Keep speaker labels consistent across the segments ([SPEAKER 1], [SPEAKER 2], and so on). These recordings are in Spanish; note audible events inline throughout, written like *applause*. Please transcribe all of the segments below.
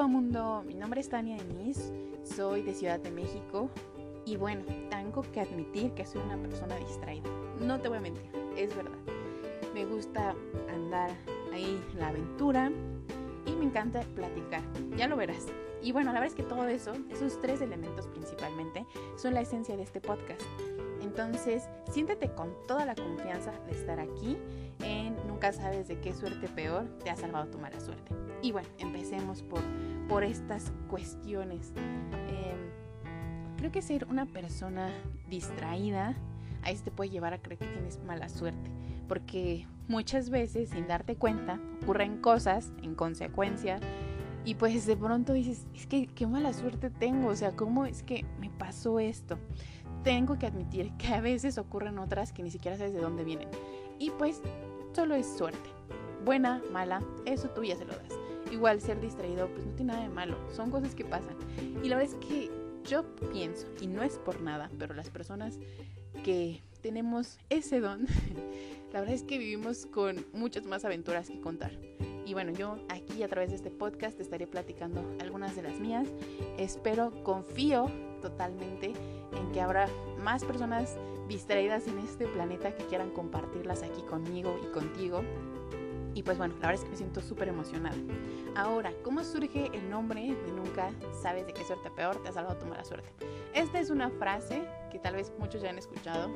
[SPEAKER 1] todo mundo, mi nombre es Tania Denise, soy de Ciudad de México y bueno, tengo que admitir que soy una persona distraída. No te voy a mentir, es verdad. Me gusta andar ahí en la aventura y me encanta platicar, ya lo verás. Y bueno, la verdad es que todo eso, esos tres elementos principalmente, son la esencia de este podcast. Entonces, siéntete con toda la confianza de estar aquí en Nunca sabes de qué suerte peor te ha salvado tu mala suerte. Y bueno, empecemos por, por estas cuestiones. Em, creo que ser una persona distraída ahí te puede llevar a creer que tienes mala suerte. Porque muchas veces, sin darte cuenta, ocurren cosas en consecuencia y pues de pronto dices, es que qué mala suerte tengo, o sea, ¿cómo es que me pasó esto? Tengo que admitir que a veces ocurren otras que ni siquiera sabes de dónde vienen. Y pues solo es suerte. Buena, mala, eso tú ya se lo das. Igual ser distraído, pues no tiene nada de malo, son cosas que pasan. Y la verdad es que yo pienso, y no es por nada, pero las personas que tenemos ese don, *laughs* la verdad es que vivimos con muchas más aventuras que contar. Y bueno, yo aquí a través de este podcast estaré platicando algunas de las mías. Espero, confío totalmente en que habrá más personas distraídas en este planeta que quieran compartirlas aquí conmigo y contigo. Y pues bueno, la verdad es que me siento súper emocionada. Ahora, ¿cómo surge el nombre de Nunca sabes de qué suerte peor te ha salvado tu mala suerte? Esta es una frase que tal vez muchos ya han escuchado,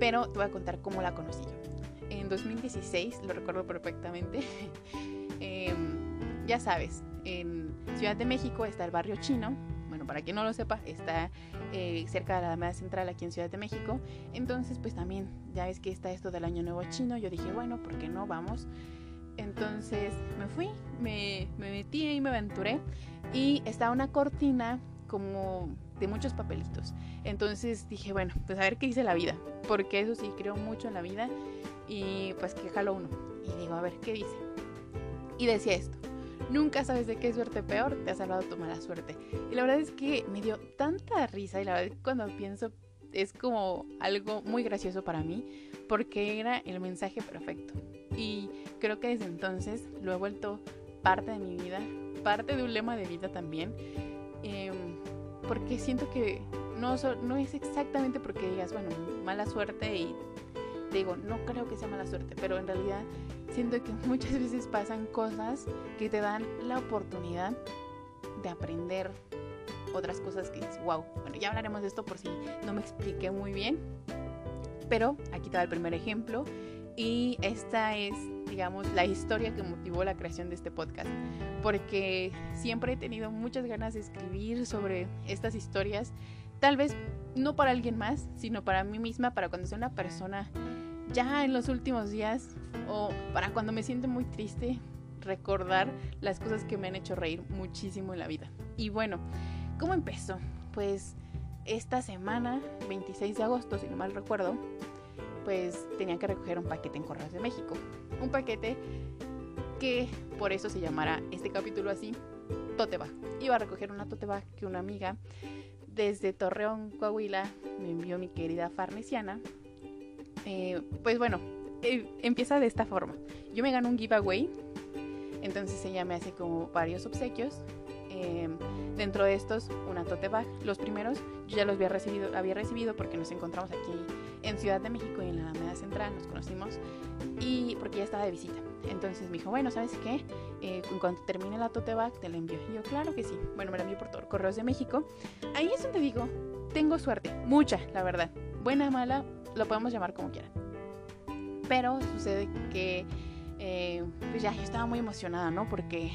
[SPEAKER 1] pero te voy a contar cómo la conocí yo. En 2016, lo recuerdo perfectamente, *laughs* Em, ya sabes, en Ciudad de México está el barrio chino. Para quien no lo sepa, está eh, cerca de la Alameda Central aquí en Ciudad de México. Entonces, pues también, ya ves que está esto del Año Nuevo Chino. Yo dije, bueno, ¿por qué no? Vamos. Entonces me fui, me, me metí y me aventuré. Y está una cortina como de muchos papelitos. Entonces dije, bueno, pues a ver qué dice la vida. Porque eso sí, creo mucho en la vida. Y pues que jalo uno. Y digo, a ver qué dice y decía esto. Nunca sabes de qué suerte peor te ha salvado tu mala suerte. Y la verdad es que me dio tanta risa y la verdad es que cuando pienso es como algo muy gracioso para mí porque era el mensaje perfecto. Y creo que desde entonces lo he vuelto parte de mi vida, parte de un lema de vida también. Em, porque siento que no, no es exactamente porque digas, bueno, mala suerte y digo, no creo que sea mala suerte, pero en realidad siento que *laughs* muchas veces pasan cosas que te dan la oportunidad de aprender otras cosas que dices, wow, bueno, ya hablaremos de esto por si no me expliqué muy bien, pero aquí te va el primer ejemplo y esta es, digamos, la historia que motivó la creación de este podcast, porque siempre he tenido muchas ganas de escribir sobre estas historias, tal vez no para alguien más, sino para mí misma, para cuando sea una persona ya en los últimos días o para cuando me siento muy triste, recordar las cosas que me han hecho reír muchísimo en la vida. Y bueno, ¿cómo empezó? Pues esta semana, 26 de agosto, si no mal recuerdo, pues tenía que recoger un paquete en Correos de México. Un paquete que por eso se llamará este capítulo así, tote Iba a recoger una tote que una amiga desde Torreón, Coahuila, me envió mi querida Farnesiana eh, pues bueno, eh, empieza de esta forma. Yo me gano un giveaway, entonces ella me hace como varios obsequios. Em, dentro de estos, una tote bag. Los primeros yo ya los había recibido, había recibido porque nos encontramos aquí en Ciudad de México y en la Alameda Central, nos conocimos y porque ya estaba de visita. Entonces me dijo, bueno, ¿sabes qué? Eh, en cuanto termine la tote bag, te la envío. Y yo, claro que sí. Bueno, me la envío por todo, Correos de México. Ahí es donde digo, tengo suerte, mucha, la verdad. Buena, mala, lo podemos llamar como quieran. Pero sucede que, eh, pues ya, yo estaba muy emocionada, ¿no? Porque,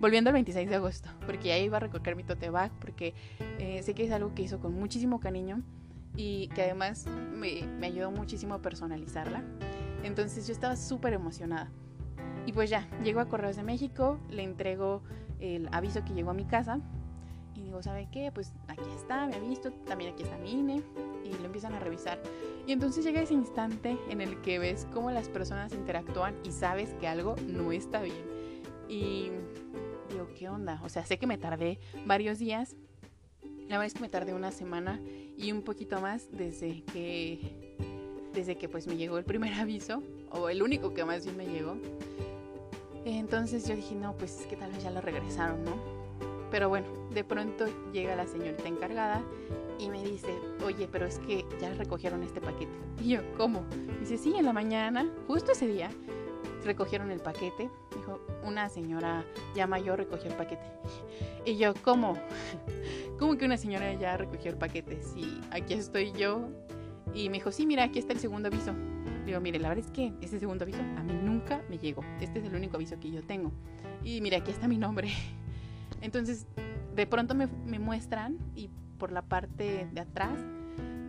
[SPEAKER 1] volviendo al 26 de agosto, porque ya iba a recoger mi tote bag, porque eh, sé que es algo que hizo con muchísimo cariño y que además me, me ayudó muchísimo a personalizarla. Entonces yo estaba súper emocionada. Y pues ya, llego a Correos de México, le entrego el aviso que llegó a mi casa y digo, ¿sabe qué? Pues aquí está, me ha visto, también aquí está mi INE y lo empiezan a revisar. Y entonces llega ese instante en el que ves cómo las personas interactúan y sabes que algo no está bien. Y digo, ¿qué onda? O sea, sé que me tardé varios días. La verdad es que me tardé una semana y un poquito más desde que desde que pues me llegó el primer *laughs* aviso o el único que más bien me llegó. Entonces yo dije, no, pues es que tal vez ya lo regresaron, ¿no? Pero bueno, de pronto llega la señorita encargada y me dice, oye, pero es que ya recogieron este paquete. Y yo, ¿cómo? Dice, sí, en la mañana, justo ese día, recogieron el paquete. Dijo, una señora ya mayor recogió el paquete. Y yo, ¿cómo? *laughs* ¿Cómo que una señora ya recogió el paquete? Si aquí estoy yo. Y me dijo, sí, mira, aquí está el segundo aviso. Digo, mire, la verdad es que ese segundo aviso a mí nunca me llegó. Este es el único aviso que yo tengo. Y mira, aquí está mi nombre. *laughs* Entonces, de pronto me, me muestran y por la parte de atrás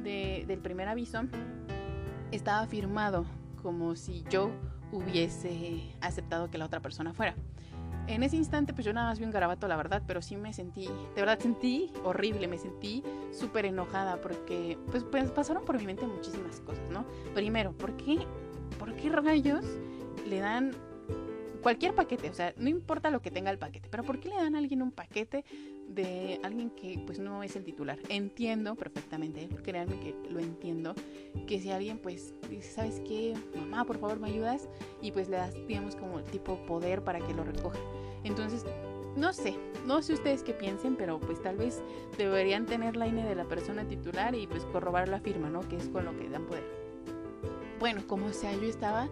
[SPEAKER 1] del primer aviso estaba firmado como si yo hubiese aceptado que la otra persona fuera. En ese instante, pues yo nada más vi un garabato, la verdad, pero sí me sentí, de verdad sentí horrible, me sentí súper enojada porque pues, pues, pasaron por mi mente muchísimas cosas, ¿no? Primero, ¿por qué, ¿por qué rayos le dan cualquier paquete? O sea, no importa lo que tenga el paquete, pero ¿por qué le dan a alguien un paquete de alguien que pues no es el titular. Entiendo perfectamente, créanme que lo entiendo, que si alguien pues dice, ¿sabes qué? Mamá, por favor, ¿me ayudas? Y pues le das, digamos, como tipo poder para que lo recoja. Entonces, no sé, no sé ustedes qué piensen, pero pues tal vez deberían tener la INE de la persona titular y pues corroborar la firma, ¿no? Que es con lo que dan poder. Bueno, como sea, yo estaba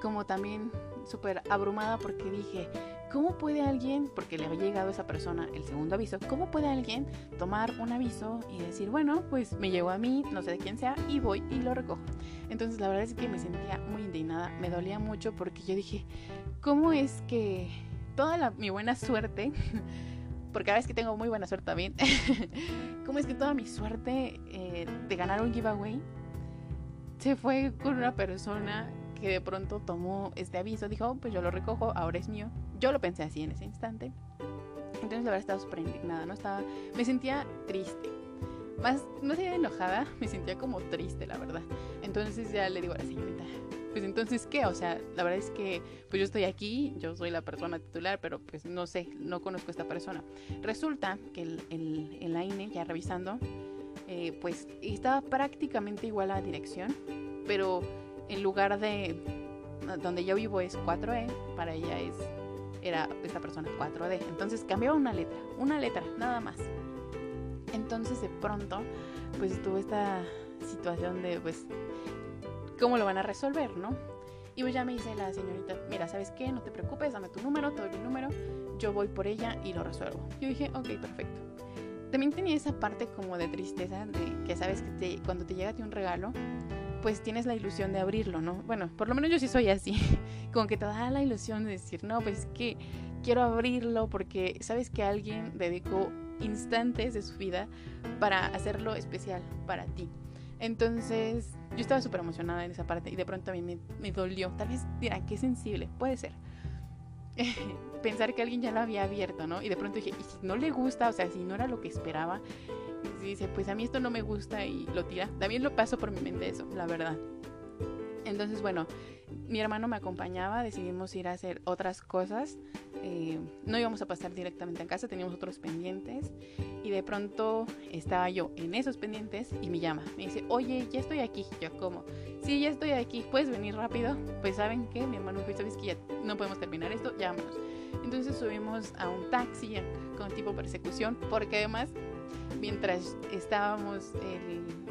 [SPEAKER 1] como también súper abrumada porque dije, ¿Cómo puede alguien, porque le había llegado a esa persona el segundo aviso, cómo puede alguien tomar un aviso y decir, bueno, pues me llegó a mí, no sé de quién sea, y voy y lo recojo? Entonces la verdad es que me sentía muy indignada, me dolía mucho porque yo dije, ¿cómo es que toda mi buena suerte, *laughs* porque a veces que tengo muy buena suerte también, *laughs* ¿cómo es que toda mi suerte eh, de ganar un giveaway se fue con una persona que de pronto tomó este aviso, dijo, oh, pues yo lo recojo, ahora es mío. Yo lo pensé así en ese instante. Entonces la verdad estaba súper indignada, ¿no? Estaba, me sentía triste. Más, no sé, enojada, *laughs* me sentía como triste, la verdad. Entonces ya le digo a la señorita, pues entonces, ¿qué? O sea, la verdad es que, pues yo estoy aquí, yo soy la persona titular, pero pues no sé, no conozco a esta persona. Resulta que el, el, el AINE, ya revisando, eh, pues estaba prácticamente igual a la dirección, pero en lugar de donde yo vivo es 4E, para ella es era esta persona 4D. Entonces cambiaba una letra, una letra, nada más. Entonces de pronto, pues tuvo esta situación de, pues, ¿cómo lo van a resolver, no? Y pues ya me dice la señorita, mira, ¿sabes qué? No te preocupes, dame tu número, te doy mi número, yo voy por ella y lo resuelvo. Yo dije, ok, perfecto. También tenía esa parte como de tristeza, de que sabes que cuando te llega a ti un regalo, pues tienes la ilusión de abrirlo, ¿no? Bueno, por lo menos yo sí soy así, *laughs* como que te da la ilusión de decir, no, pues es que quiero abrirlo porque sabes que alguien dedicó instantes de su vida para hacerlo especial para ti. Entonces, yo estaba súper emocionada en esa parte y de pronto a mí me, dolió. Tal vez dirán, qué sensible, puede ser. *laughs* Pensar que alguien ya lo había abierto, ¿no? Y de pronto dije, no le gusta, o sea, si no era lo que esperaba, dice, pues a mí esto no me gusta y lo tira. También lo paso por mi mente eso, la verdad. Entonces, bueno, mi hermano me acompañaba, decidimos ir a hacer otras cosas. Eh, no íbamos a pasar directamente a casa, teníamos otros pendientes. Y de pronto estaba yo en esos pendientes y me llama. Me dice, oye, ya estoy aquí. Yo, ¿cómo? Sí, ya estoy aquí. ¿Puedes venir rápido? Pues, ¿saben qué? Mi hermano dijo, ¿sabes que ya no podemos terminar esto? Llámanos. Entonces subimos a un taxi con tipo persecución, porque además mientras estábamos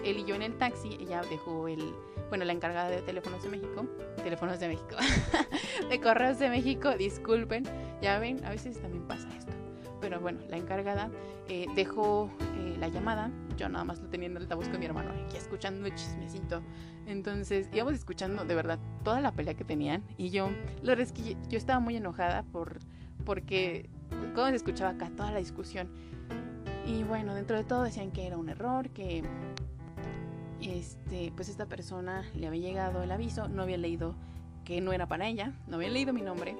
[SPEAKER 1] él, y yo en el taxi, ella dejó el, bueno, la encargada de teléfonos de México, teléfonos de México, *laughs* de correos de México, disculpen, ya ven, a veces también pasa esto. Pero bueno, la encargada eh, dejó eh, la llamada, yo nada más lo tenía en altavoz con mi hermano, aquí escuchando el chismecito. Entonces íbamos escuchando de verdad toda la pelea que tenían y yo, la verdad es que yo estaba muy enojada por, porque cómo se escuchaba acá toda la discusión. Y bueno, dentro de todo decían que era un error, que este, pues esta persona le había llegado el aviso, no había leído que no era para ella, no había leído mi nombre.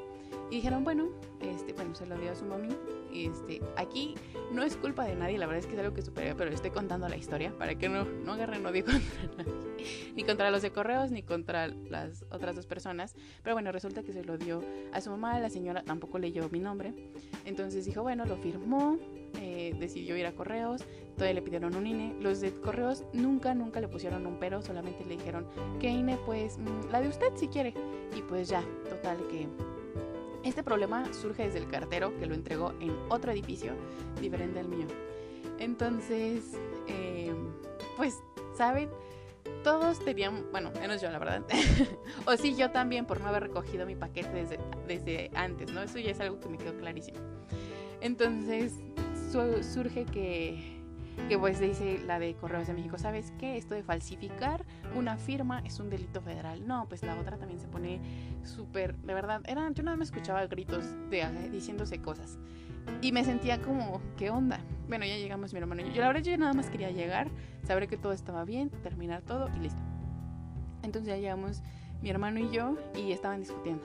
[SPEAKER 1] Y dijeron, bueno, este, bueno, se lo dio a su mami. Este, aquí no es culpa de nadie, la verdad es que es algo que supera, pero estoy contando la historia para que no, no agarren odio *laughs* contra nadie, ni contra los de correos, ni contra las otras dos personas. Pero bueno, resulta que se lo dio a su mamá, la señora tampoco leyó mi nombre. Entonces dijo, bueno, lo firmó, eh, decidió ir a correos, todavía le pidieron un INE. Los de correos nunca, nunca le pusieron un pero, solamente le dijeron que INE, pues mm, la de usted si quiere. Y pues ya, total que Este problema surge desde el cartero que lo entregó en otro edificio diferente al mío. Entonces, eh, pues, ¿saben? Todos tenían, bueno, menos yo la verdad. *laughs* o sí, yo también por no haber recogido mi paquete desde, desde antes, ¿no? Eso ya es algo que me quedó clarísimo. Entonces, surge que que pues dice la de Correos de México, ¿sabes qué? Esto de falsificar una firma es un delito federal. No, pues la otra también se pone súper, de verdad, era, yo nada más escuchaba gritos de, eh, diciéndose cosas. Y me sentía como, ¿qué onda? Bueno, ya llegamos mi hermano yo. Yo la verdad yo nada más quería llegar, saber que todo estaba bien, terminar todo y listo. Entonces ya llegamos mi hermano y yo y estaban discutiendo.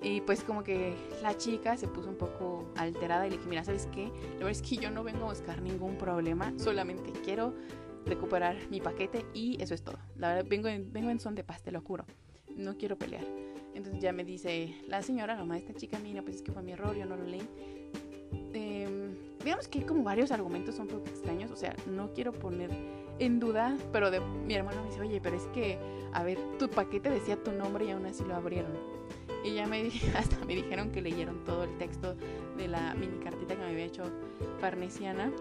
[SPEAKER 1] Y pues como que la chica se puso un poco alterada y le dije, mira, ¿sabes qué? Verdad es que yo no vengo a buscar ningún problema, solamente quiero recuperar mi paquete y eso es todo. La verdad, vengo en, vengo en son de paz, te lo juro. No quiero pelear. Entonces ya me dice la señora, la mamá de esta chica, mira, pues es que fue mi error, yo no lo leí. Eh, digamos que hay como varios argumentos un poco extraños, o sea, no quiero poner en duda, pero de, mi hermano me dice, oye, pero es que, a ver, tu paquete decía tu nombre y aún así lo abrieron. Y ya me, *laughs* hasta me dijeron que leyeron todo el texto de la mini cartita que me había hecho Farnesiana.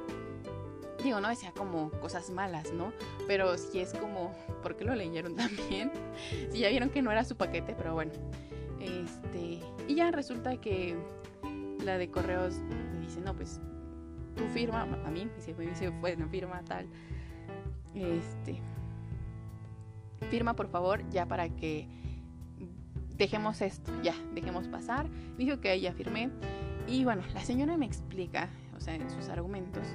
[SPEAKER 1] Digo, no decía como cosas malas, ¿no? Pero sí es como, ¿por qué lo leyeron *laughs* también? Si ya vieron que no era su paquete, pero bueno. Este, y ya resulta que la de correos me dice, no, pues tu firma, a mí, me dice, bueno, firma tal. Este, firma por favor ya para que dejemos esto, ya, dejemos pasar. Dijo que ella firmé. Y bueno, la señora me explica, o sea, en sus argumentos,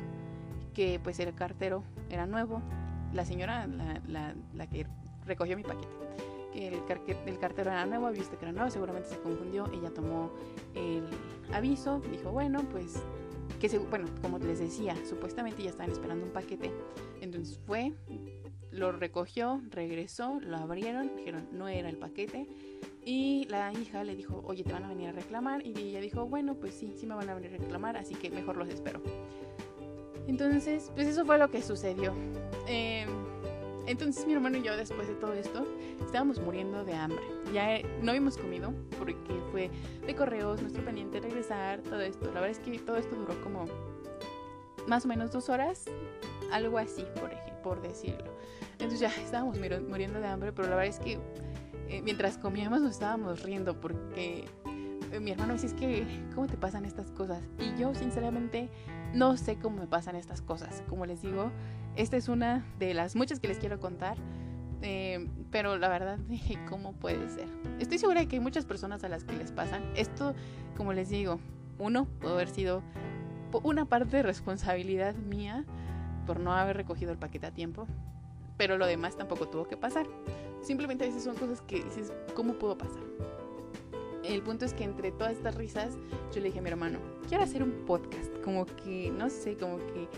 [SPEAKER 1] que pues el cartero era nuevo. La señora, la, la, que recogió mi paquete, que el, el, cartero era nuevo, había visto que era nuevo, seguramente se confundió. Ella tomó el aviso, dijo, bueno, pues que se, bueno, como les decía, supuestamente ya estaban esperando un paquete. Entonces fue, lo recogió, regresó, lo abrieron, dijeron, no era el paquete y la hija le dijo, oye, te van a venir a reclamar. Y ella dijo, bueno, pues sí, sí me van a venir a reclamar, así que mejor los espero. Entonces, pues eso fue lo que sucedió. Em, entonces mi hermano y yo, después de todo esto, estábamos muriendo de hambre. Ya no habíamos comido porque fue de correos, nuestro pendiente regresar, todo esto. La verdad es que todo esto duró como más o menos dos horas, algo así, por, por decirlo. Entonces ya estábamos muriendo de hambre, pero la verdad es que eh, mientras comíamos nos estábamos riendo porque eh, mi hermano me dice, es que, ¿cómo te pasan estas cosas? Y yo sinceramente no sé cómo me pasan estas cosas. Como les digo, esta es una de las muchas que les quiero contar. Eh, pero la verdad *laughs* dije, ¿cómo puede ser? Estoy segura de que hay muchas personas a las que les pasan. Esto, como les digo, uno, puede haber sido una parte de responsabilidad mía por no haber recogido el paquete a tiempo. Pero lo demás tampoco tuvo que pasar. Simplemente a veces son cosas que dices, ¿cómo puedo pasar? El punto es que entre todas estas risas, yo le dije a mi hermano, quiero hacer un podcast, como que, no sé, como que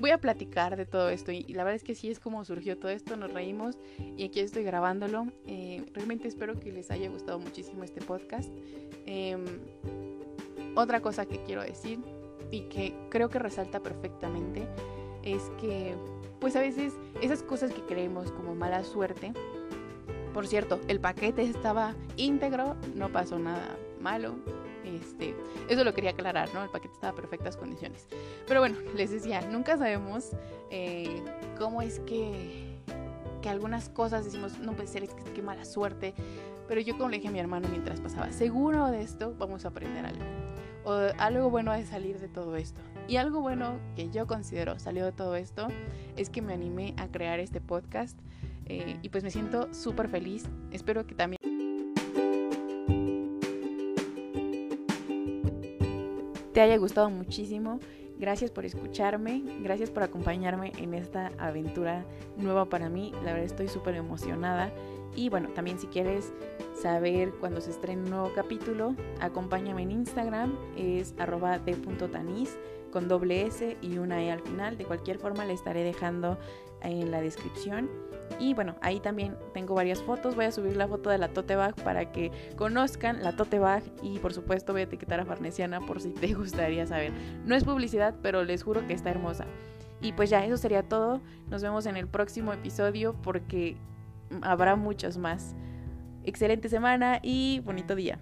[SPEAKER 1] voy a platicar de todo esto. Y, la verdad es que sí es como surgió todo esto, nos reímos y aquí estoy grabándolo. Eh, realmente espero que les haya gustado muchísimo este podcast. Em, otra cosa que quiero decir y que creo que resalta perfectamente es que pues a veces esas cosas que creemos como mala suerte por cierto, el paquete estaba íntegro, no pasó nada malo. Este, eso lo quería aclarar, ¿no? El paquete estaba en perfectas condiciones. Pero bueno, les decía, nunca sabemos eh, cómo es que, que algunas cosas decimos, no puede ser, que qué mala suerte. Pero yo como le dije a mi hermano mientras pasaba, seguro de esto vamos a aprender algo. O algo bueno de salir de todo esto. Y algo bueno que yo considero salió de todo esto es que me animé a crear este podcast eh, y pues me siento súper feliz. Espero que también... te haya gustado muchísimo. Gracias por escucharme, gracias por acompañarme en esta aventura nueva para mí. La verdad estoy súper emocionada. Y bueno, también si quieres saber cuando se estrene un nuevo capítulo, acompáñame en Instagram, es arroba de.tanis con doble S y una E al final. De cualquier forma le estaré dejando en la descripción. Y bueno, ahí también tengo varias fotos. Voy a subir la foto de la tote bag para que conozcan la tote bag. Y por supuesto voy a etiquetar a Farnesiana por si te *laughs* gustaría saber. No es publicidad, pero les juro que está hermosa. Y pues ya, eso sería todo. Nos vemos en el próximo episodio porque habrá muchos más. Excelente semana y bonito día.